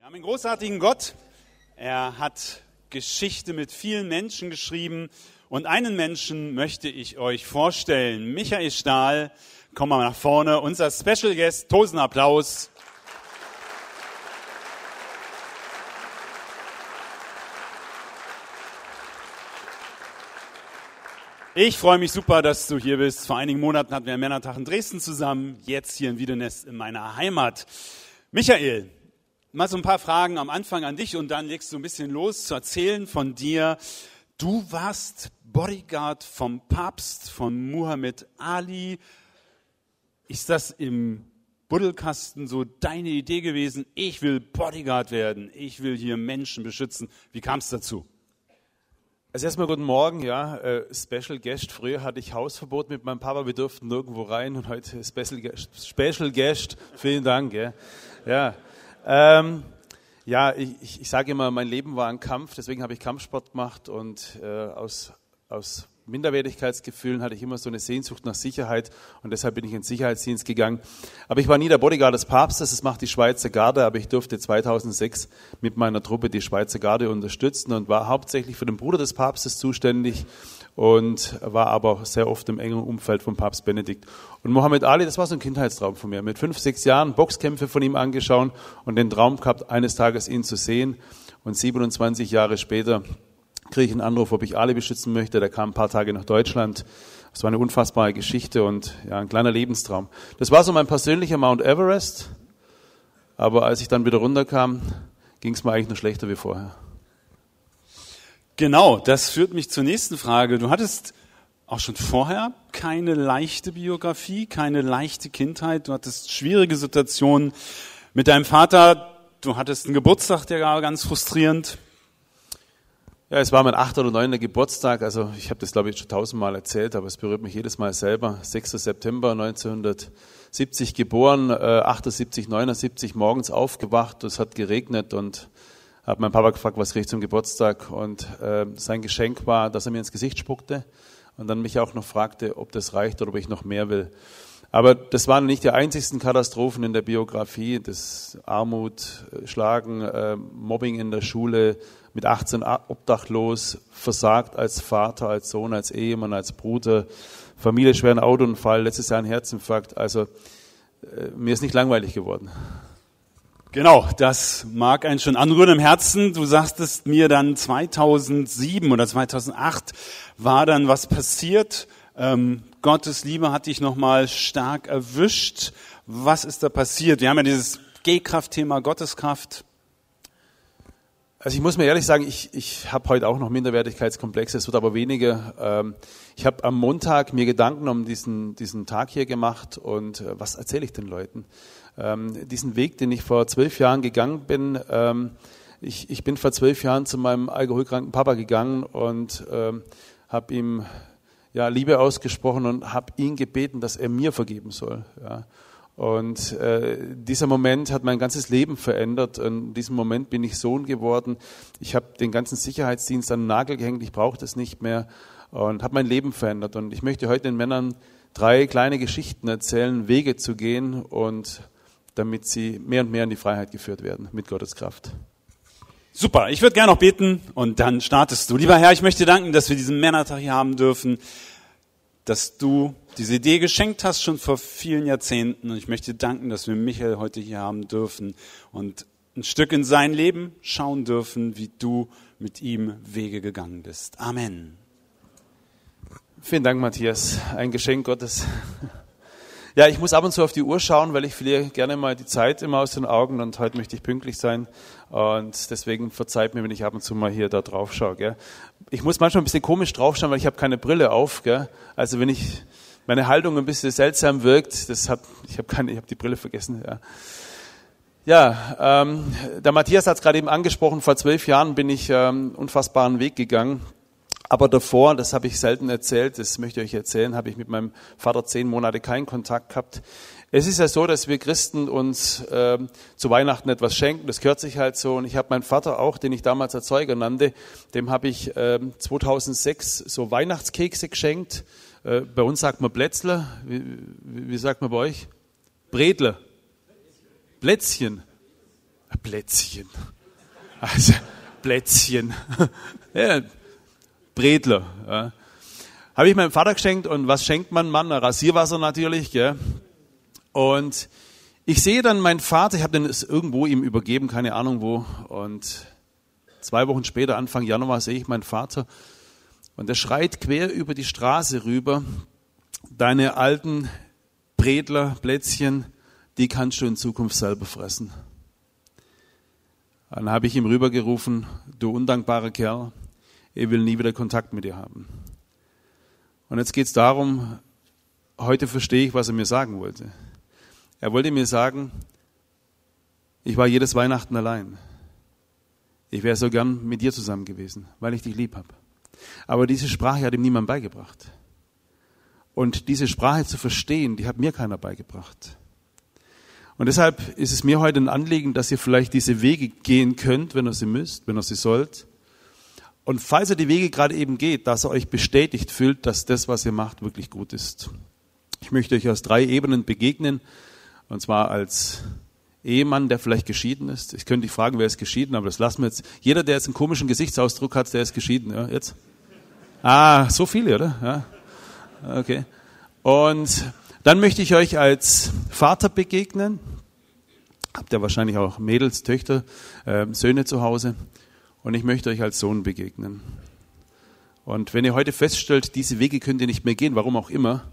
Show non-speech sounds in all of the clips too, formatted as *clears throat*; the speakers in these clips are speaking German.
Wir haben einen großartigen Gott. Er hat Geschichte mit vielen Menschen geschrieben. Und einen Menschen möchte ich euch vorstellen. Michael Stahl, komm mal nach vorne. Unser Special Guest, Tosen Applaus. Ich freue mich super, dass du hier bist. Vor einigen Monaten hatten wir einen Männertag in Dresden zusammen, jetzt hier in Wiedenest in meiner Heimat. Michael, mal so ein paar Fragen am Anfang an dich und dann legst du ein bisschen los zu erzählen von dir. Du warst Bodyguard vom Papst, von Muhammad Ali. Ist das im Buddelkasten so deine Idee gewesen? Ich will Bodyguard werden. Ich will hier Menschen beschützen. Wie kam es dazu? Also erstmal guten Morgen, ja. Äh, Special Guest. Früher hatte ich Hausverbot mit meinem Papa, wir durften nirgendwo rein und heute Special Guest. Special Guest. Vielen Dank. Ja, ja, ähm, ja ich, ich sage immer, mein Leben war ein Kampf, deswegen habe ich Kampfsport gemacht und äh, aus, aus Minderwertigkeitsgefühlen hatte ich immer so eine Sehnsucht nach Sicherheit und deshalb bin ich ins Sicherheitsdienst gegangen. Aber ich war nie der Bodyguard des Papstes, das macht die Schweizer Garde, aber ich durfte 2006 mit meiner Truppe die Schweizer Garde unterstützen und war hauptsächlich für den Bruder des Papstes zuständig und war aber sehr oft im engen Umfeld von Papst Benedikt. Und Mohammed Ali, das war so ein Kindheitstraum von mir. Mit fünf, sechs Jahren Boxkämpfe von ihm angeschaut und den Traum gehabt, eines Tages ihn zu sehen. Und 27 Jahre später kriege ich einen Anruf, ob ich Ali beschützen möchte. Der kam ein paar Tage nach Deutschland. Das war eine unfassbare Geschichte und ja, ein kleiner Lebenstraum. Das war so mein persönlicher Mount Everest. Aber als ich dann wieder runterkam, ging es mir eigentlich noch schlechter wie vorher. Genau, das führt mich zur nächsten Frage. Du hattest auch schon vorher keine leichte Biografie, keine leichte Kindheit. Du hattest schwierige Situationen mit deinem Vater. Du hattest einen Geburtstag, der war ganz frustrierend. Ja, es war mein achter oder neunter Geburtstag. Also ich habe das, glaube ich, schon tausendmal erzählt, aber es berührt mich jedes Mal selber. 6. September 1970 geboren, äh, 78, 79 morgens aufgewacht. Es hat geregnet und habe meinen Papa gefragt, was kriege ich zum Geburtstag. Und äh, sein Geschenk war, dass er mir ins Gesicht spuckte und dann mich auch noch fragte, ob das reicht oder ob ich noch mehr will. Aber das waren nicht die einzigsten Katastrophen in der Biografie. Das Armut, Schlagen, äh, Mobbing in der Schule, mit 18 obdachlos, versagt als Vater, als Sohn, als Ehemann, als Bruder, Familie schweren Autounfall, letztes Jahr ein Herzinfarkt. Also äh, mir ist nicht langweilig geworden. Genau, das mag einen schon anrühren im Herzen. Du sagtest mir dann 2007 oder 2008 war dann was passiert. Ähm, Gottes Liebe hat dich nochmal stark erwischt. Was ist da passiert? Wir haben ja dieses G-Kraft-Thema Gotteskraft. Also ich muss mir ehrlich sagen, ich, ich habe heute auch noch Minderwertigkeitskomplexe, es wird aber weniger. Ähm, ich habe am Montag mir Gedanken um diesen, diesen Tag hier gemacht und äh, was erzähle ich den Leuten? Ähm, diesen Weg, den ich vor zwölf Jahren gegangen bin, ähm, ich, ich bin vor zwölf Jahren zu meinem alkoholkranken Papa gegangen und habe ihm ja, Liebe ausgesprochen und habe ihn gebeten, dass er mir vergeben soll. Ja. Und äh, dieser Moment hat mein ganzes Leben verändert. In diesem Moment bin ich Sohn geworden. Ich habe den ganzen Sicherheitsdienst an den Nagel gehängt. Ich brauche das nicht mehr und habe mein Leben verändert. Und ich möchte heute den Männern drei kleine Geschichten erzählen, Wege zu gehen und damit sie mehr und mehr in die Freiheit geführt werden mit Gottes Kraft. Super, ich würde gerne noch beten und dann startest du. Lieber Herr, ich möchte danken, dass wir diesen Männertag hier haben dürfen, dass du diese Idee geschenkt hast schon vor vielen Jahrzehnten. Und ich möchte danken, dass wir Michael heute hier haben dürfen und ein Stück in sein Leben schauen dürfen, wie du mit ihm Wege gegangen bist. Amen. Vielen Dank, Matthias. Ein Geschenk Gottes. Ja, ich muss ab und zu auf die Uhr schauen, weil ich verliere gerne mal die Zeit immer aus den Augen und heute möchte ich pünktlich sein. Und deswegen verzeiht mir, wenn ich ab und zu mal hier da drauf schaue. Gell. Ich muss manchmal ein bisschen komisch draufschauen, weil ich habe keine Brille auf. Gell. Also wenn ich meine Haltung ein bisschen seltsam wirkt. Das hat, ich habe keine, ich habe die Brille vergessen. Ja, ja ähm, der Matthias hat es gerade eben angesprochen. Vor zwölf Jahren bin ich ähm, unfassbaren Weg gegangen. Aber davor, das habe ich selten erzählt, das möchte ich euch erzählen, habe ich mit meinem Vater zehn Monate keinen Kontakt gehabt. Es ist ja so, dass wir Christen uns äh, zu Weihnachten etwas schenken, das gehört sich halt so. Und ich habe meinen Vater auch, den ich damals Erzeuger nannte, dem habe ich äh, 2006 so Weihnachtskekse geschenkt äh, bei uns sagt man Plätzler. Wie, wie, sagt man bei euch? Bredler. Plätzchen. Plätzchen. Also, Plätzchen. *laughs* ja, Bredler. Ja. Habe ich meinem Vater geschenkt und was schenkt man Mann? Rasierwasser natürlich. Gell? Und ich sehe dann meinen Vater, ich habe den irgendwo ihm übergeben, keine Ahnung wo. Und zwei Wochen später, Anfang Januar, sehe ich meinen Vater und der schreit quer über die Straße rüber, deine alten Bredler, Plätzchen, die kannst du in Zukunft selber fressen. Dann habe ich ihm rübergerufen, du undankbarer Kerl, ich will nie wieder Kontakt mit dir haben. Und jetzt geht es darum, heute verstehe ich, was er mir sagen wollte. Er wollte mir sagen, ich war jedes Weihnachten allein. Ich wäre so gern mit dir zusammen gewesen, weil ich dich lieb habe. Aber diese Sprache hat ihm niemand beigebracht. Und diese Sprache zu verstehen, die hat mir keiner beigebracht. Und deshalb ist es mir heute ein Anliegen, dass ihr vielleicht diese Wege gehen könnt, wenn ihr sie müsst, wenn ihr sie sollt. Und falls ihr die Wege gerade eben geht, dass ihr euch bestätigt fühlt, dass das, was ihr macht, wirklich gut ist. Ich möchte euch aus drei Ebenen begegnen. Und zwar als Ehemann, der vielleicht geschieden ist. Ich könnte dich fragen, wer ist geschieden, aber das lassen wir jetzt. Jeder, der jetzt einen komischen Gesichtsausdruck hat, der ist geschieden. Ja, jetzt? Ah, so viele, oder? Ja. Okay. Und dann möchte ich euch als Vater begegnen. Habt ihr wahrscheinlich auch Mädels, Töchter, äh, Söhne zu Hause. Und ich möchte euch als Sohn begegnen. Und wenn ihr heute feststellt, diese Wege könnt ihr nicht mehr gehen, warum auch immer,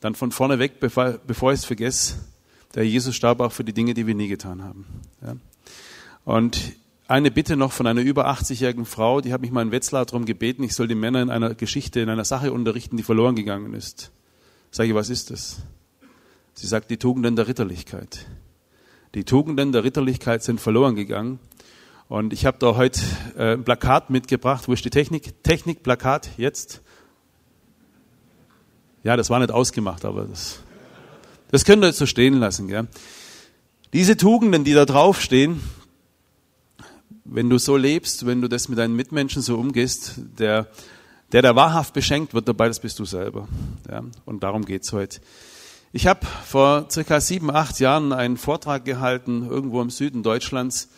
dann von vorne weg, bevor, bevor ich es vergesse, der Jesus starb auch für die Dinge, die wir nie getan haben. Ja. Und eine Bitte noch von einer über 80-jährigen Frau, die hat mich mal in Wetzlar darum gebeten, ich soll die Männer in einer Geschichte, in einer Sache unterrichten, die verloren gegangen ist. Sage ich, was ist das? Sie sagt, die Tugenden der Ritterlichkeit. Die Tugenden der Ritterlichkeit sind verloren gegangen. Und ich habe da heute äh, ein Plakat mitgebracht. Wo ist die Technik? Technik, Plakat, jetzt. Ja, das war nicht ausgemacht, aber das das könnt ihr jetzt so stehen lassen. Gell? Diese Tugenden, die da draufstehen, wenn du so lebst, wenn du das mit deinen Mitmenschen so umgehst, der, der da wahrhaft beschenkt wird dabei, das bist du selber. Ja? Und darum geht's heute. Ich habe vor circa sieben, acht Jahren einen Vortrag gehalten, irgendwo im Süden Deutschlands.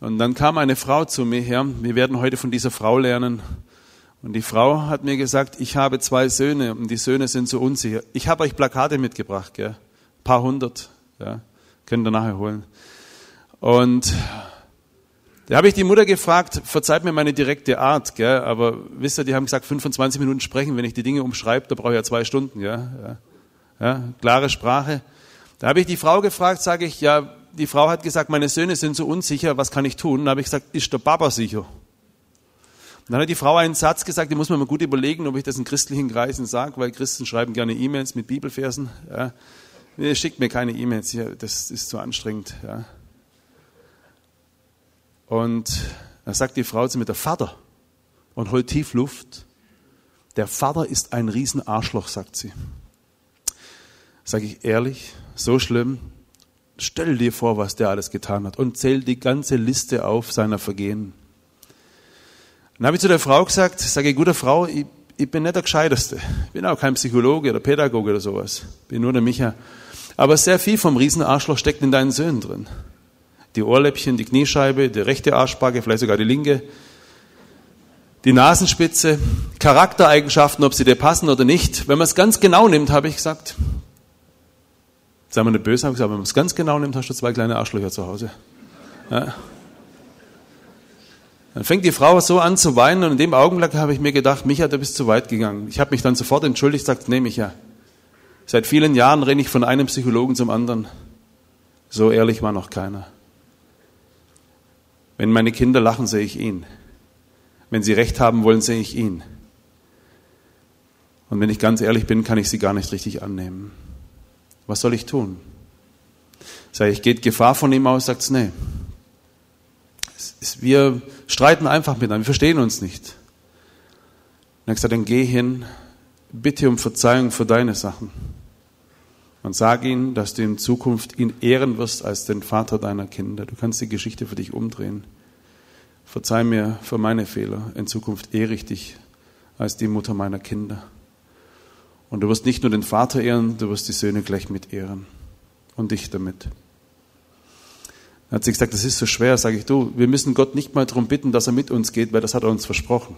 Und dann kam eine Frau zu mir her. Wir werden heute von dieser Frau lernen. Und die Frau hat mir gesagt, ich habe zwei Söhne und die Söhne sind so unsicher. Ich habe euch Plakate mitgebracht, gell? paar hundert, ja, könnt ihr nachher holen. Und da habe ich die Mutter gefragt, verzeiht mir meine direkte Art, gell, aber wisst ihr, die haben gesagt, 25 Minuten sprechen, wenn ich die Dinge umschreibe, da brauche ich ja zwei Stunden, ja, ja, ja klare Sprache. Da habe ich die Frau gefragt, sage ich, ja, die Frau hat gesagt, meine Söhne sind so unsicher, was kann ich tun? Da habe ich gesagt, ist der Papa sicher? Und dann hat die Frau einen Satz gesagt, den muss man mal gut überlegen, ob ich das in christlichen Kreisen sage, weil Christen schreiben gerne E-Mails mit Bibelversen. Ja. Nee, schickt mir keine E-Mails, das ist zu anstrengend. Ja. Und da sagt die Frau zu mir, der Vater, und holt tief Luft. Der Vater ist ein Riesenarschloch, sagt sie. Sag ich ehrlich, so schlimm. Stell dir vor, was der alles getan hat und zähl die ganze Liste auf seiner Vergehen. Dann habe ich zu der Frau gesagt, sage gute Frau, ich, ich bin nicht der Gescheiteste. Ich bin auch kein Psychologe oder Pädagoge oder sowas. Ich bin nur der Micha. Aber sehr viel vom Riesenarschloch steckt in deinen Söhnen drin. Die Ohrläppchen, die Kniescheibe, die rechte Arschbacke, vielleicht sogar die linke, die Nasenspitze, Charaktereigenschaften, ob sie dir passen oder nicht. Wenn man es ganz genau nimmt, habe ich gesagt, sei mal nicht böse, habe ich gesagt, wenn man es ganz genau nimmt, hast du zwei kleine Arschlöcher zu Hause. Ja. Dann fängt die Frau so an zu weinen und in dem Augenblick habe ich mir gedacht, Micha, du bist zu weit gegangen. Ich habe mich dann sofort entschuldigt, sagt, nee, Micha, Seit vielen Jahren renne ich von einem Psychologen zum anderen. So ehrlich war noch keiner. Wenn meine Kinder lachen, sehe ich ihn. Wenn sie recht haben wollen, sehe ich ihn. Und wenn ich ganz ehrlich bin, kann ich sie gar nicht richtig annehmen. Was soll ich tun? Sag ich, geht Gefahr von ihm aus? Sagt nee. Wir streiten einfach miteinander, wir verstehen uns nicht. Hat gesagt, dann geh hin, bitte um Verzeihung für deine Sachen und sag ihm, dass du in Zukunft ihn ehren wirst als den Vater deiner Kinder. Du kannst die Geschichte für dich umdrehen. Verzeih mir für meine Fehler. In Zukunft ehre ich dich als die Mutter meiner Kinder. Und du wirst nicht nur den Vater ehren, du wirst die Söhne gleich mit ehren. Und dich damit. Dann hat sie gesagt, das ist so schwer. Sage ich, du, wir müssen Gott nicht mal darum bitten, dass er mit uns geht, weil das hat er uns versprochen.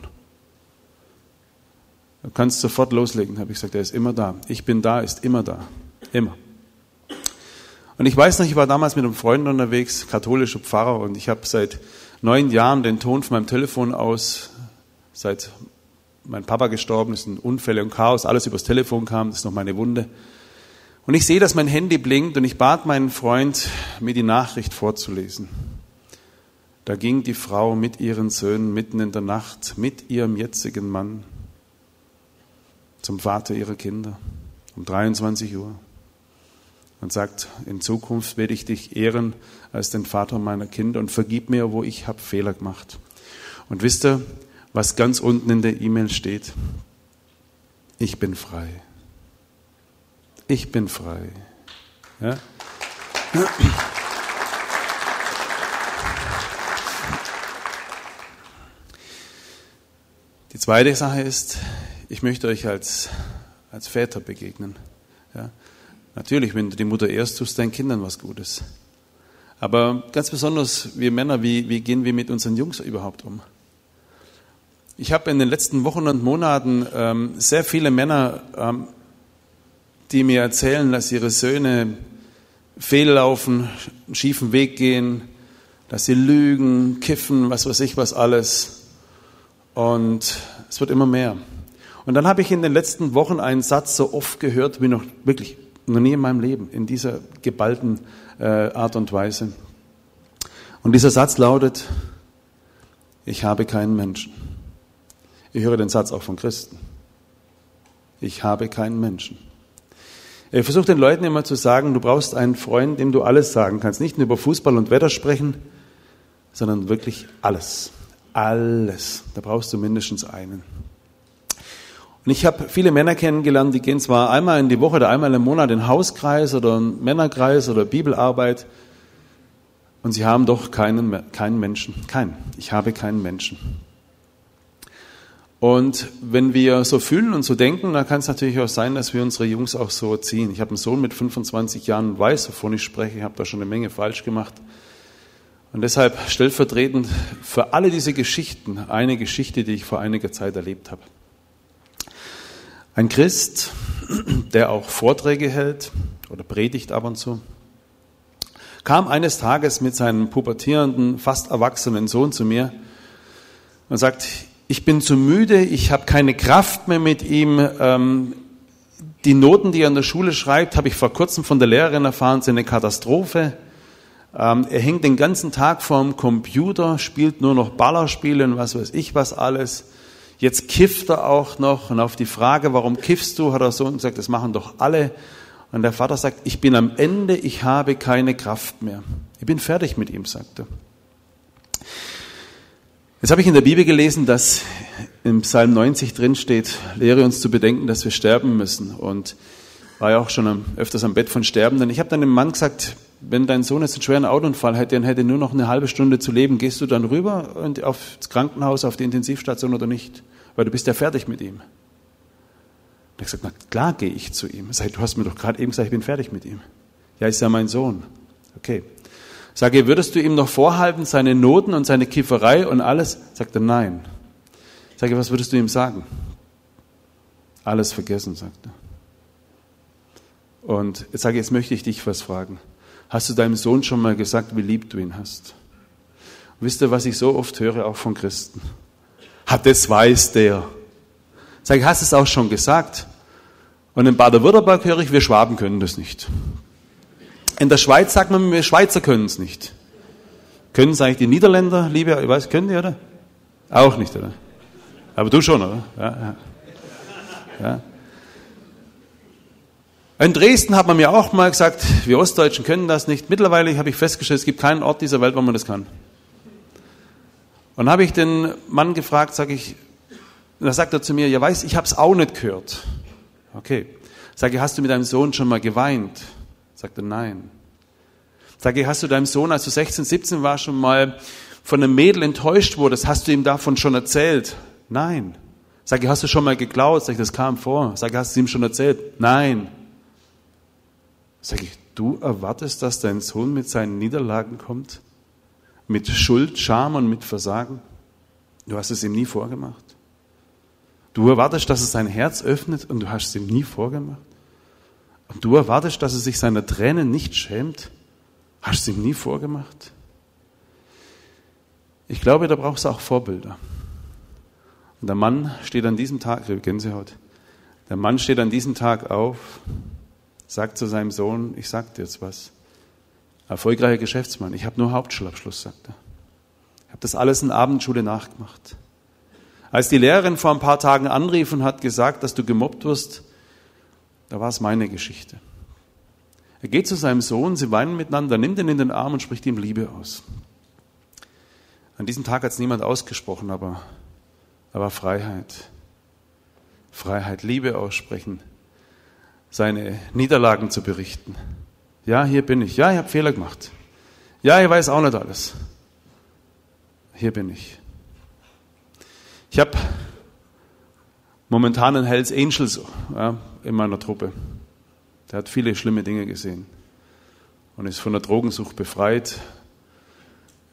Du kannst sofort loslegen, habe ich gesagt, er ist immer da. Ich bin da, ist immer da. Immer. Und ich weiß noch, ich war damals mit einem Freund unterwegs, katholischer Pfarrer, und ich habe seit neun Jahren den Ton von meinem Telefon aus, seit mein Papa gestorben ist, Unfälle und Chaos, alles übers Telefon kam, das ist noch meine Wunde. Und ich sehe, dass mein Handy blinkt und ich bat meinen Freund, mir die Nachricht vorzulesen. Da ging die Frau mit ihren Söhnen mitten in der Nacht, mit ihrem jetzigen Mann, zum Vater ihrer Kinder um 23 Uhr und sagt, in Zukunft werde ich dich ehren als den Vater meiner Kinder und vergib mir, wo ich habe Fehler gemacht. Und wisst ihr, was ganz unten in der E-Mail steht? Ich bin frei. Ich bin frei. Ja? Die zweite Sache ist, ich möchte euch als, als Väter begegnen. Ja? Natürlich, wenn du die Mutter ehrst, tust deinen Kindern was Gutes. Aber ganz besonders wir Männer, wie, wie gehen wir mit unseren Jungs überhaupt um? Ich habe in den letzten Wochen und Monaten ähm, sehr viele Männer, ähm, die mir erzählen, dass ihre Söhne fehllaufen, einen schiefen Weg gehen, dass sie lügen, kiffen, was weiß ich was alles. Und es wird immer mehr. Und dann habe ich in den letzten Wochen einen Satz so oft gehört wie noch wirklich noch nie in meinem Leben, in dieser geballten äh, Art und Weise. Und dieser Satz lautet, ich habe keinen Menschen. Ich höre den Satz auch von Christen. Ich habe keinen Menschen. Ich versuche den Leuten immer zu sagen, du brauchst einen Freund, dem du alles sagen kannst. Nicht nur über Fußball und Wetter sprechen, sondern wirklich alles. Alles. Da brauchst du mindestens einen. Und ich habe viele Männer kennengelernt, die gehen zwar einmal in die Woche oder einmal im Monat in Hauskreis oder einen Männerkreis oder Bibelarbeit und sie haben doch keinen, keinen Menschen. Keinen. Ich habe keinen Menschen. Und wenn wir so fühlen und so denken, dann kann es natürlich auch sein, dass wir unsere Jungs auch so erziehen. Ich habe einen Sohn mit 25 Jahren weiß, wovon ich spreche. Ich habe da schon eine Menge falsch gemacht. Und deshalb stellvertretend für alle diese Geschichten eine Geschichte, die ich vor einiger Zeit erlebt habe. Ein Christ, *clears throat* der auch Vorträge hält oder predigt ab und zu, kam eines Tages mit seinem pubertierenden, fast erwachsenen Sohn zu mir und sagt, ich bin zu müde, ich habe keine Kraft mehr mit ihm. Ähm, die Noten, die er in der Schule schreibt, habe ich vor kurzem von der Lehrerin erfahren, sind eine Katastrophe. Ähm, er hängt den ganzen Tag vorm Computer, spielt nur noch Ballerspiele und was weiß ich was alles. Jetzt kifft er auch noch und auf die Frage, warum kiffst du, hat er so gesagt, das machen doch alle. Und der Vater sagt, ich bin am Ende, ich habe keine Kraft mehr. Ich bin fertig mit ihm, sagt er. Jetzt habe ich in der Bibel gelesen, dass im Psalm 90 drin steht, lehre uns zu bedenken, dass wir sterben müssen. Und war ja auch schon öfters am Bett von Sterbenden. Ich habe dann dem Mann gesagt, wenn dein Sohn jetzt einen schweren Autounfall hätte und hätte nur noch eine halbe Stunde zu leben, gehst du dann rüber und aufs Krankenhaus, auf die Intensivstation oder nicht? Weil du bist ja fertig mit ihm. Und ich gesagt, na klar gehe ich zu ihm. Sag, du hast mir doch gerade eben gesagt, ich bin fertig mit ihm. Ja, ist ja mein Sohn. Okay. Sage, würdest du ihm noch vorhalten, seine Noten und seine Kifferei und alles? Sagt er, nein. Sage, was würdest du ihm sagen? Alles vergessen, sagt er. Und jetzt sage jetzt möchte ich dich was fragen. Hast du deinem Sohn schon mal gesagt, wie lieb du ihn hast? Und wisst ihr, was ich so oft höre, auch von Christen? Hat das weiß der. Sag ich, hast du es auch schon gesagt? Und in Baden-Württemberg höre ich, wir Schwaben können das nicht. In der Schweiz sagt man, wir Schweizer können es nicht. Können es eigentlich die Niederländer, liebe, ich weiß, können die, oder? Auch nicht, oder? Aber du schon, oder? Ja, ja. ja. In Dresden hat man mir auch mal gesagt, wir Ostdeutschen können das nicht. Mittlerweile habe ich festgestellt, es gibt keinen Ort dieser Welt, wo man das kann. Und habe ich den Mann gefragt, sage ich, da sagt er zu mir, ja weiß, ich habe es auch nicht gehört. Okay. Sage ich, hast du mit deinem Sohn schon mal geweint? Sagt er, nein. Sage ich, hast du deinem Sohn, als du 16, 17 war, schon mal von einem Mädel enttäuscht wurdest, hast du ihm davon schon erzählt? Nein. Sage ich, hast du schon mal geklaut? Sag ich, das kam vor. Sage ich, hast du ihm schon erzählt? Nein. Sag ich, du erwartest, dass dein Sohn mit seinen Niederlagen kommt? Mit Schuld, Scham und mit Versagen? Du hast es ihm nie vorgemacht. Du erwartest, dass er sein Herz öffnet und du hast es ihm nie vorgemacht. Und du erwartest, dass er sich seiner Tränen nicht schämt. Hast du es ihm nie vorgemacht? Ich glaube, da brauchst du auch Vorbilder. Und der Mann steht an diesem Tag, Gänsehaut, der Mann steht an diesem Tag auf, sagt zu seinem Sohn, ich sag dir jetzt was. Erfolgreicher Geschäftsmann, ich habe nur Hauptschulabschluss, sagt er. Ich habe das alles in Abendschule nachgemacht. Als die Lehrerin vor ein paar Tagen anrief und hat gesagt, dass du gemobbt wirst, da war es meine Geschichte. Er geht zu seinem Sohn, sie weinen miteinander, nimmt ihn in den Arm und spricht ihm Liebe aus. An diesem Tag hat es niemand ausgesprochen, aber war Freiheit. Freiheit, Liebe aussprechen, seine Niederlagen zu berichten. Ja, hier bin ich. Ja, ich habe Fehler gemacht. Ja, ich weiß auch nicht alles. Hier bin ich. Ich habe momentan einen Hells Angels ja, in meiner Truppe. Der hat viele schlimme Dinge gesehen und ist von der Drogensucht befreit.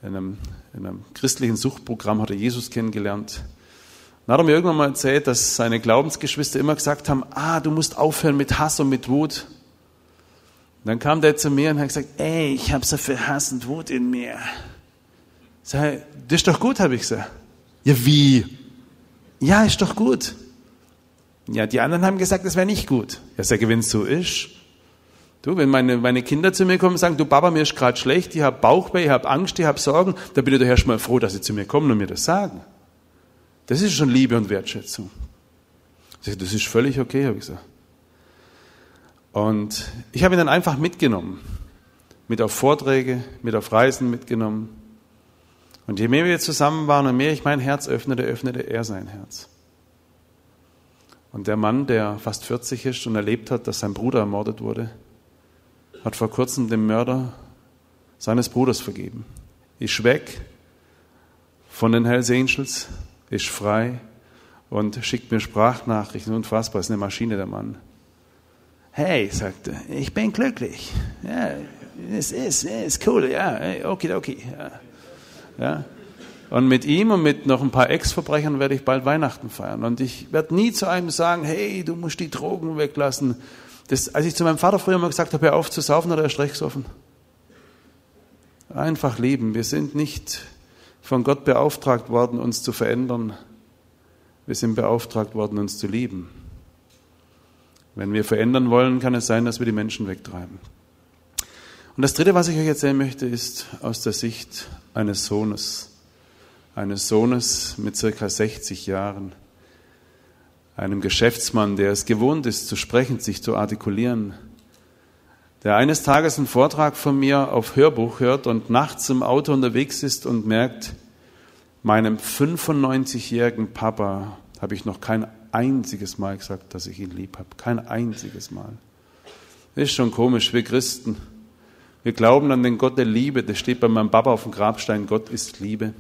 In einem, in einem christlichen Suchtprogramm hat er Jesus kennengelernt. Dann hat er mir irgendwann mal erzählt, dass seine Glaubensgeschwister immer gesagt haben, ah, du musst aufhören mit Hass und mit Wut. Und dann kam der zu mir und hat gesagt, ey, ich habe so viel Hass und Wut in mir. Sag, das ist doch gut, habe ich gesagt. Ja, wie? Ja, ist doch gut. Ja, die anderen haben gesagt, das wäre nicht gut. Ja, sage, wenn es so ist. Du, wenn meine, meine Kinder zu mir kommen und sagen, du Papa, mir ist gerade schlecht, ich habe Bauchweh, ich habe Angst, ich habe Sorgen, dann bin ich doch erstmal froh, dass sie zu mir kommen und mir das sagen. Das ist schon Liebe und Wertschätzung. Ich sage, das ist völlig okay, habe ich gesagt. Und ich habe ihn dann einfach mitgenommen. Mit auf Vorträge, mit auf Reisen mitgenommen. Und je mehr wir zusammen waren und mehr ich mein Herz öffnete, öffnete er sein Herz. Und der Mann, der fast 40 ist und erlebt hat, dass sein Bruder ermordet wurde, hat vor kurzem dem Mörder seines Bruders vergeben. Ist weg von den Hells Angels, ist frei und schickt mir Sprachnachrichten. Unfassbar, ist eine Maschine der Mann. Hey, sagte, ich bin glücklich. Ja, es ist, es ist cool, ja, okay, okay. Ja. Ja? Und mit ihm und mit noch ein paar Ex-Verbrechern werde ich bald Weihnachten feiern. Und ich werde nie zu einem sagen, hey, du musst die Drogen weglassen. Das, als ich zu meinem Vater früher mal gesagt habe, hör auf zu saufen, hat er erst recht gesoffen. Einfach leben. Wir sind nicht von Gott beauftragt worden, uns zu verändern. Wir sind beauftragt worden, uns zu lieben. Wenn wir verändern wollen, kann es sein, dass wir die Menschen wegtreiben. Und das Dritte, was ich euch erzählen möchte, ist aus der Sicht eines Sohnes. Eines Sohnes mit circa 60 Jahren. Einem Geschäftsmann, der es gewohnt ist, zu sprechen, sich zu artikulieren. Der eines Tages einen Vortrag von mir auf Hörbuch hört und nachts im Auto unterwegs ist und merkt, meinem 95-jährigen Papa habe ich noch kein einziges Mal gesagt, dass ich ihn lieb habe. Kein einziges Mal. Ist schon komisch, wir Christen wir glauben an den Gott der Liebe. Das steht bei meinem Papa auf dem Grabstein. Gott ist Liebe.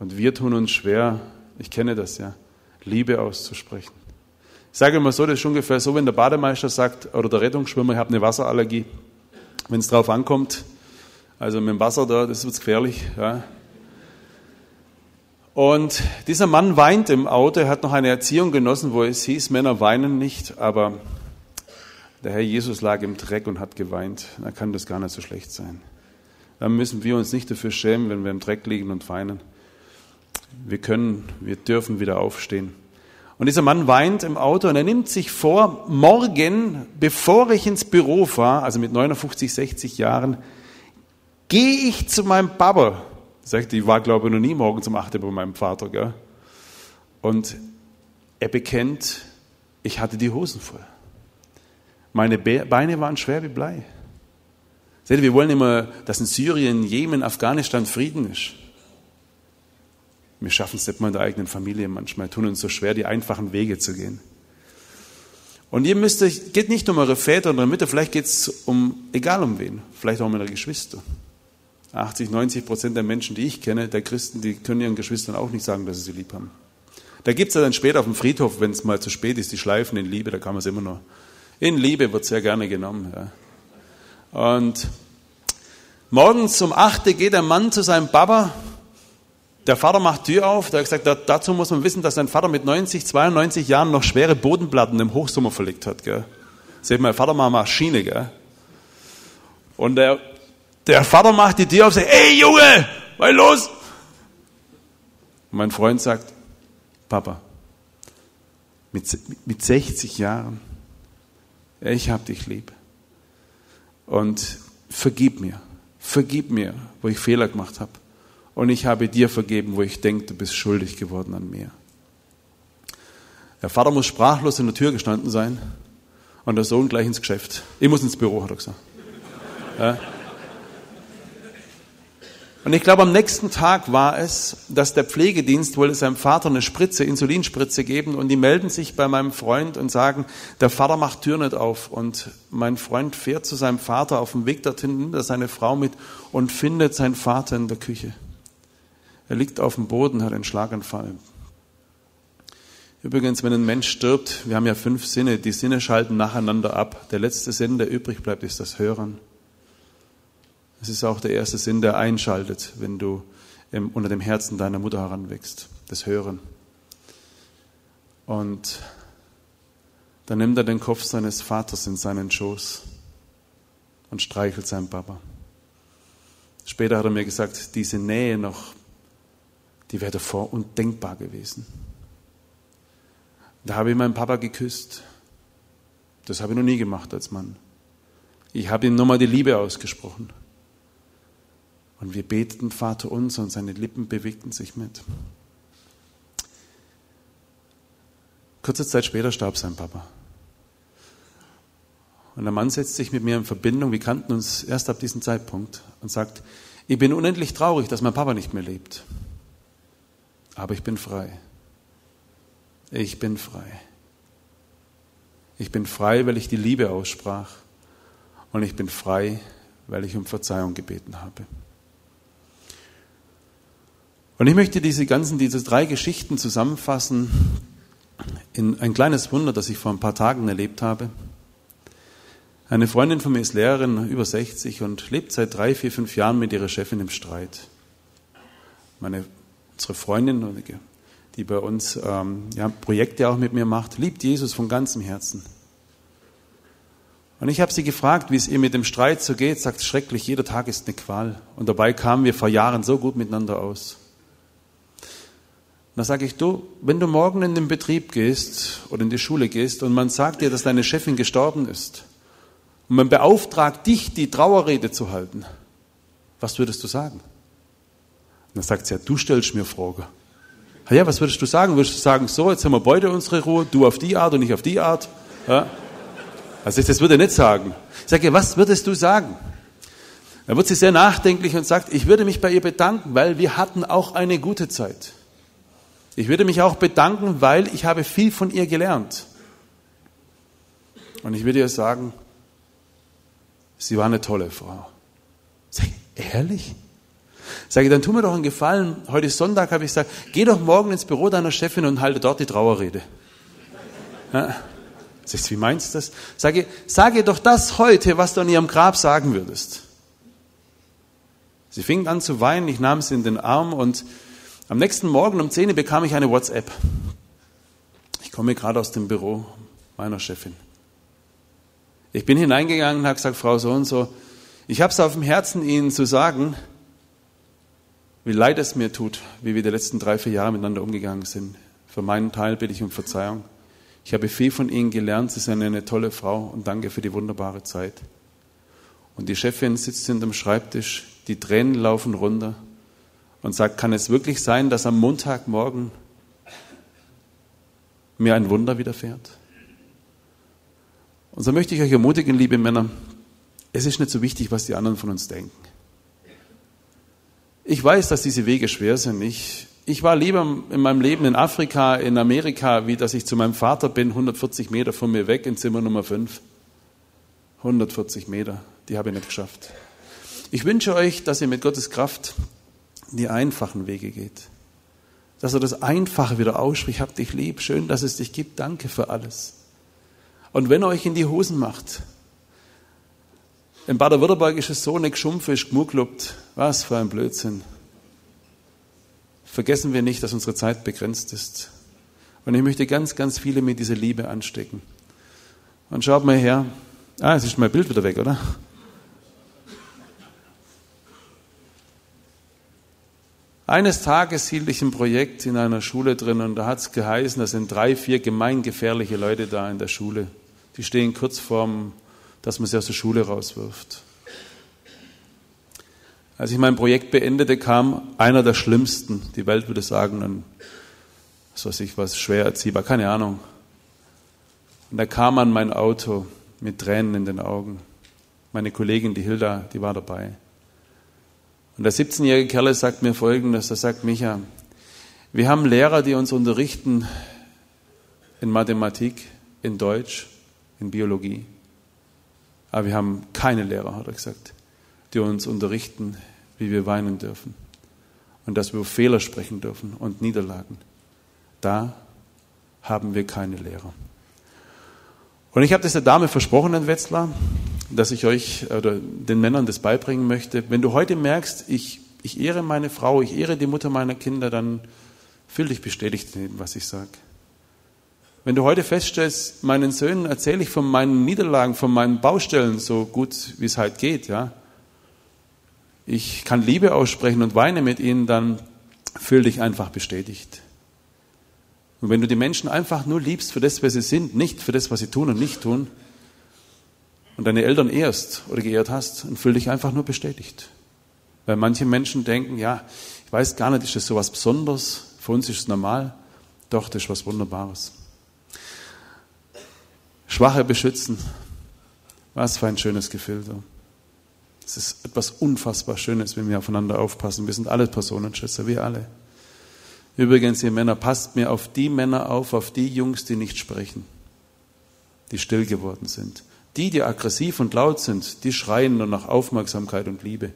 Und wir tun uns schwer, ich kenne das ja, Liebe auszusprechen. Ich sage immer so, das ist ungefähr so, wenn der Bademeister sagt, oder der Rettungsschwimmer, ich habe eine Wasserallergie. Wenn es drauf ankommt, also mit dem Wasser da, das wird gefährlich. Ja. Und dieser Mann weint im Auto, er hat noch eine Erziehung genossen, wo es hieß, Männer weinen nicht, aber der Herr Jesus lag im Dreck und hat geweint. Da kann das gar nicht so schlecht sein. Dann müssen wir uns nicht dafür schämen, wenn wir im Dreck liegen und weinen. Wir können, wir dürfen wieder aufstehen. Und dieser Mann weint im Auto und er nimmt sich vor, morgen, bevor ich ins Büro fahre, also mit 59, 60 Jahren, gehe ich zu meinem Papa. Sagt, ich war, glaube ich, noch nie morgen zum 8. bei meinem Vater. Gell? Und er bekennt, ich hatte die Hosen voll. Meine Beine waren schwer wie Blei. Seht ihr, wir wollen immer, dass in Syrien, Jemen, Afghanistan Frieden ist. Wir schaffen es nicht mal in der eigenen Familie manchmal, tun uns so schwer, die einfachen Wege zu gehen. Und ihr müsst euch, geht nicht um eure Väter und eure Mütter, vielleicht geht es um, egal um wen, vielleicht auch um eure Geschwister. 80, 90 Prozent der Menschen, die ich kenne, der Christen, die können ihren Geschwistern auch nicht sagen, dass sie sie lieb haben. Da gibt es ja dann später auf dem Friedhof, wenn es mal zu spät ist, die Schleifen in Liebe, da kann man es immer noch in Liebe wird sehr gerne genommen. Ja. Und morgens um 8 geht der Mann zu seinem Papa. Der Vater macht Tür auf. Der hat gesagt, dazu muss man wissen, dass sein Vater mit 90, 92 Jahren noch schwere Bodenplatten im Hochsommer verlegt hat. Gell? Seht mein Vater mal Maschine. Gell? Und der, der Vater macht die Tür auf und sagt, ey Junge, was los? Und mein Freund sagt, Papa, mit, mit 60 Jahren, ich hab dich lieb. Und vergib mir, vergib mir, wo ich Fehler gemacht habe. Und ich habe dir vergeben, wo ich denke, du bist schuldig geworden an mir. Der Vater muss sprachlos in der Tür gestanden sein und der Sohn gleich ins Geschäft. Ich muss ins Büro, hat er gesagt. Ja. Und ich glaube, am nächsten Tag war es, dass der Pflegedienst wollte seinem Vater eine Spritze, Insulinspritze geben und die melden sich bei meinem Freund und sagen, der Vater macht Tür nicht auf. Und mein Freund fährt zu seinem Vater auf dem Weg dorthin, nimmt er seine Frau mit und findet seinen Vater in der Küche. Er liegt auf dem Boden, hat einen Schlaganfall. Übrigens, wenn ein Mensch stirbt, wir haben ja fünf Sinne, die Sinne schalten nacheinander ab. Der letzte Sinn, der übrig bleibt, ist das Hören. Es ist auch der erste Sinn, der einschaltet, wenn du unter dem Herzen deiner Mutter heranwächst, das Hören. Und dann nimmt er den Kopf seines Vaters in seinen Schoß und streichelt seinen Papa. Später hat er mir gesagt, diese Nähe noch, die wäre davor undenkbar gewesen. Da habe ich meinen Papa geküsst. Das habe ich noch nie gemacht als Mann. Ich habe ihm nochmal die Liebe ausgesprochen. Und wir beteten Vater uns und seine Lippen bewegten sich mit. Kurze Zeit später starb sein Papa. Und der Mann setzt sich mit mir in Verbindung, wir kannten uns erst ab diesem Zeitpunkt, und sagt, ich bin unendlich traurig, dass mein Papa nicht mehr lebt. Aber ich bin frei. Ich bin frei. Ich bin frei, weil ich die Liebe aussprach. Und ich bin frei, weil ich um Verzeihung gebeten habe. Und ich möchte diese ganzen, diese drei Geschichten zusammenfassen in ein kleines Wunder, das ich vor ein paar Tagen erlebt habe. Eine Freundin von mir ist Lehrerin, über 60 und lebt seit drei, vier, fünf Jahren mit ihrer Chefin im Streit. Meine, unsere Freundin, die bei uns ähm, ja, Projekte auch mit mir macht, liebt Jesus von ganzem Herzen. Und ich habe sie gefragt, wie es ihr mit dem Streit so geht, sagt schrecklich, jeder Tag ist eine Qual. Und dabei kamen wir vor Jahren so gut miteinander aus. Da sage ich, du, wenn du morgen in den Betrieb gehst oder in die Schule gehst und man sagt dir, dass deine Chefin gestorben ist und man beauftragt dich, die Trauerrede zu halten, was würdest du sagen? Und dann sagt sie, ja, du stellst mir Fragen. Ja, was würdest du sagen? Würdest du sagen, so, jetzt haben wir beide unsere Ruhe, du auf die Art und ich auf die Art? Ja? Also das würde er nicht sagen. Ich sage, was würdest du sagen? Dann wird sie sehr nachdenklich und sagt, ich würde mich bei ihr bedanken, weil wir hatten auch eine gute Zeit. Ich würde mich auch bedanken, weil ich habe viel von ihr gelernt. Und ich würde ihr sagen, sie war eine tolle Frau. Ich, ehrlich? Sage ich, dann tu mir doch einen Gefallen. Heute ist Sonntag, habe ich gesagt, geh doch morgen ins Büro deiner Chefin und halte dort die Trauerrede. Ja. Sag ich, wie meinst du das? Sage, sage doch das heute, was du an ihrem Grab sagen würdest. Sie fing an zu weinen, ich nahm sie in den Arm und am nächsten Morgen um 10 Uhr bekam ich eine WhatsApp. Ich komme gerade aus dem Büro meiner Chefin. Ich bin hineingegangen und habe gesagt, Frau so und so, ich habe es auf dem Herzen, Ihnen zu sagen, wie leid es mir tut, wie wir die letzten drei, vier Jahre miteinander umgegangen sind. Für meinen Teil bitte ich um Verzeihung. Ich habe viel von Ihnen gelernt, Sie sind eine tolle Frau und danke für die wunderbare Zeit. Und die Chefin sitzt hinterm Schreibtisch, die Tränen laufen runter und sagt, kann es wirklich sein, dass am Montagmorgen mir ein Wunder widerfährt? Und so möchte ich euch ermutigen, liebe Männer, es ist nicht so wichtig, was die anderen von uns denken. Ich weiß, dass diese Wege schwer sind. Ich, ich war lieber in meinem Leben in Afrika, in Amerika, wie dass ich zu meinem Vater bin, 140 Meter von mir weg in Zimmer Nummer 5. 140 Meter, die habe ich nicht geschafft. Ich wünsche euch, dass ihr mit Gottes Kraft die einfachen Wege geht. Dass er das Einfache wieder ausspricht, hab dich lieb, schön, dass es dich gibt, danke für alles. Und wenn er euch in die Hosen macht, In Baden-Württemberg ist es so nicht geschumpft, ist gemuglupt. Was für ein Blödsinn. Vergessen wir nicht, dass unsere Zeit begrenzt ist. Und ich möchte ganz, ganz viele mit dieser Liebe anstecken. Und schaut mal her. Ah, jetzt ist mein Bild wieder weg, oder? Eines Tages hielt ich ein Projekt in einer Schule drin und da hat es geheißen, da sind drei, vier gemeingefährliche Leute da in der Schule. Die stehen kurz vorm, dass man sie aus der Schule rauswirft. Als ich mein Projekt beendete, kam einer der schlimmsten. Die Welt würde sagen, ein, was weiß ich, was schwer erziehbar, keine Ahnung. Und er kam an mein Auto mit Tränen in den Augen. Meine Kollegin, die Hilda, die war dabei. Und der 17-jährige Kerl sagt mir Folgendes, er sagt, Micha, wir haben Lehrer, die uns unterrichten in Mathematik, in Deutsch, in Biologie. Aber wir haben keine Lehrer, hat er gesagt, die uns unterrichten, wie wir weinen dürfen. Und dass wir Fehler sprechen dürfen und Niederlagen. Da haben wir keine Lehrer. Und ich habe das der Dame versprochen, Herrn Wetzlar, dass ich euch oder den Männern das beibringen möchte. Wenn du heute merkst, ich, ich ehre meine Frau, ich ehre die Mutter meiner Kinder, dann fühl dich bestätigt in dem, was ich sage. Wenn du heute feststellst, meinen Söhnen erzähle ich von meinen Niederlagen, von meinen Baustellen so gut, wie es halt geht, ja. Ich kann Liebe aussprechen und weine mit ihnen, dann fühl dich einfach bestätigt. Und wenn du die Menschen einfach nur liebst für das, was sie sind, nicht für das, was sie tun und nicht tun, und deine Eltern ehrst oder geehrt hast, dann fühl dich einfach nur bestätigt. Weil manche Menschen denken, ja, ich weiß gar nicht, ist das so was Besonderes? Für uns ist es normal. Doch, das ist was Wunderbares. Schwache beschützen. Was für ein schönes Gefühl. So. Es ist etwas unfassbar Schönes, wenn wir aufeinander aufpassen. Wir sind alle Personenschützer, wir alle. Übrigens, ihr Männer, passt mir auf die Männer auf, auf die Jungs, die nicht sprechen, die still geworden sind. Die, die aggressiv und laut sind, die schreien nur nach Aufmerksamkeit und Liebe.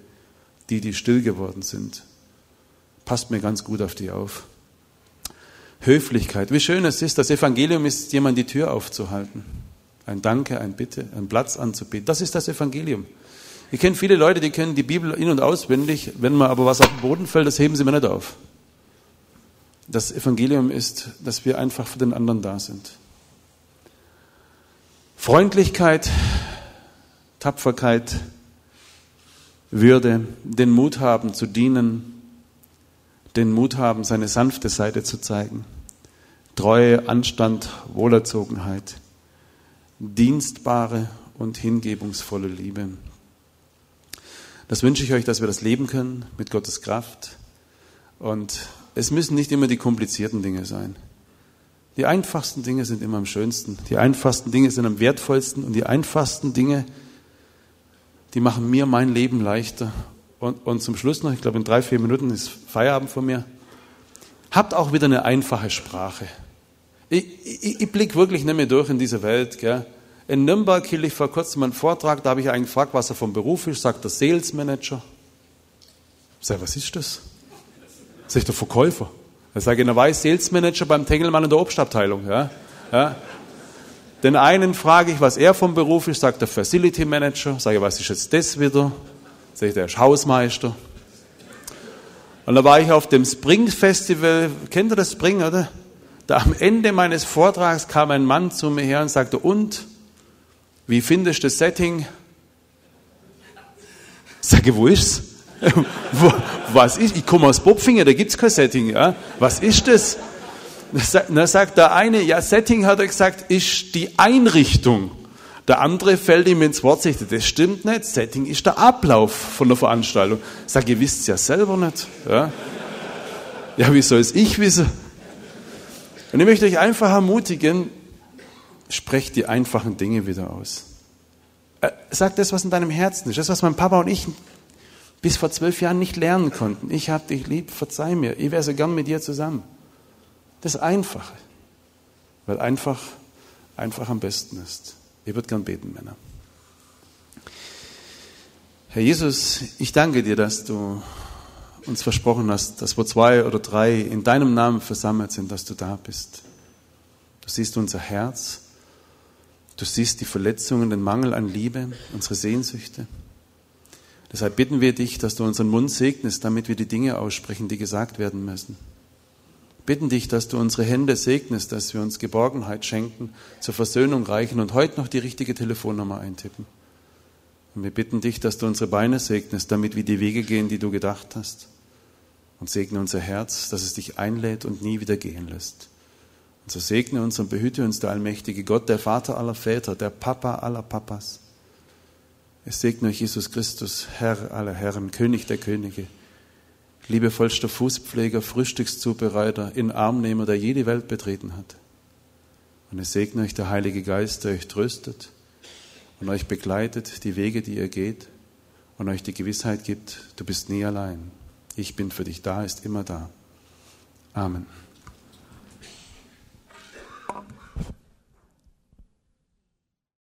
Die, die still geworden sind, passt mir ganz gut auf die auf. Höflichkeit. Wie schön es ist, das Evangelium ist, jemand die Tür aufzuhalten. Ein Danke, ein Bitte, ein Platz anzubieten. Das ist das Evangelium. Ich kenne viele Leute, die kennen die Bibel in- und auswendig. Wenn mal aber was auf den Boden fällt, das heben sie mir nicht auf. Das Evangelium ist, dass wir einfach für den anderen da sind. Freundlichkeit, Tapferkeit, Würde, den Mut haben zu dienen, den Mut haben, seine sanfte Seite zu zeigen, Treue, Anstand, Wohlerzogenheit, dienstbare und hingebungsvolle Liebe. Das wünsche ich euch, dass wir das leben können mit Gottes Kraft. Und es müssen nicht immer die komplizierten Dinge sein. Die einfachsten Dinge sind immer am schönsten. Die einfachsten Dinge sind am wertvollsten. Und die einfachsten Dinge, die machen mir mein Leben leichter. Und, und zum Schluss noch, ich glaube in drei, vier Minuten ist Feierabend von mir. Habt auch wieder eine einfache Sprache. Ich, ich, ich blicke wirklich nicht mehr durch in diese Welt. Gell? In Nürnberg hielt ich vor kurzem einen Vortrag, da habe ich einen gefragt, was er vom Beruf ist, sagt der Sales Manager. Ich sage, was ist das? Sag ich, der Verkäufer. Da sage ich, na weiß Sales Manager beim Tengelmann in der Obstabteilung. Ja? Ja? Den einen frage ich, was er vom Beruf ist, sagt der Facility Manager. Sage was ist jetzt das wieder? Sag ich, der ist Hausmeister. Und da war ich auf dem Spring Festival. Kennt ihr das Spring, oder? Da am Ende meines Vortrags kam ein Mann zu mir her und sagte, und, wie findest du das Setting? Sage, wo ist's? *laughs* was ist? Ich komme aus Bopfinger, da gibt's kein Setting. Ja? Was ist das? Da sagt der eine, ja, Setting hat er gesagt, ist die Einrichtung. Der andere fällt ihm ins Wort, sagt, das stimmt nicht. Setting ist der Ablauf von der Veranstaltung. Sag, ihr wisst ja selber nicht. Ja, ja wie soll es ich wissen? Und ich möchte euch einfach ermutigen, sprecht die einfachen Dinge wieder aus. Sag das, was in deinem Herzen ist. Das, was mein Papa und ich bis vor zwölf Jahren nicht lernen konnten. Ich habe dich lieb, verzeih mir. Ich wäre so gern mit dir zusammen. Das Einfache. Weil einfach, einfach am besten ist. Ich würde gern beten, Männer. Herr Jesus, ich danke dir, dass du uns versprochen hast, dass wo zwei oder drei in deinem Namen versammelt sind, dass du da bist. Du siehst unser Herz. Du siehst die Verletzungen, den Mangel an Liebe, unsere Sehnsüchte. Deshalb bitten wir dich, dass du unseren Mund segnest, damit wir die Dinge aussprechen, die gesagt werden müssen. Bitten dich, dass du unsere Hände segnest, dass wir uns Geborgenheit schenken, zur Versöhnung reichen und heute noch die richtige Telefonnummer eintippen. Und wir bitten dich, dass du unsere Beine segnest, damit wir die Wege gehen, die du gedacht hast. Und segne unser Herz, dass es dich einlädt und nie wieder gehen lässt. Und so segne uns und behüte uns der allmächtige Gott, der Vater aller Väter, der Papa aller Papas. Es segne euch Jesus Christus, Herr aller Herren, König der Könige, liebevollster Fußpfleger, Frühstückszubereiter, in Armnehmer, der jede Welt betreten hat. Und es segne euch der Heilige Geist, der euch tröstet und euch begleitet die Wege, die ihr geht und euch die Gewissheit gibt, du bist nie allein. Ich bin für dich da, ist immer da. Amen.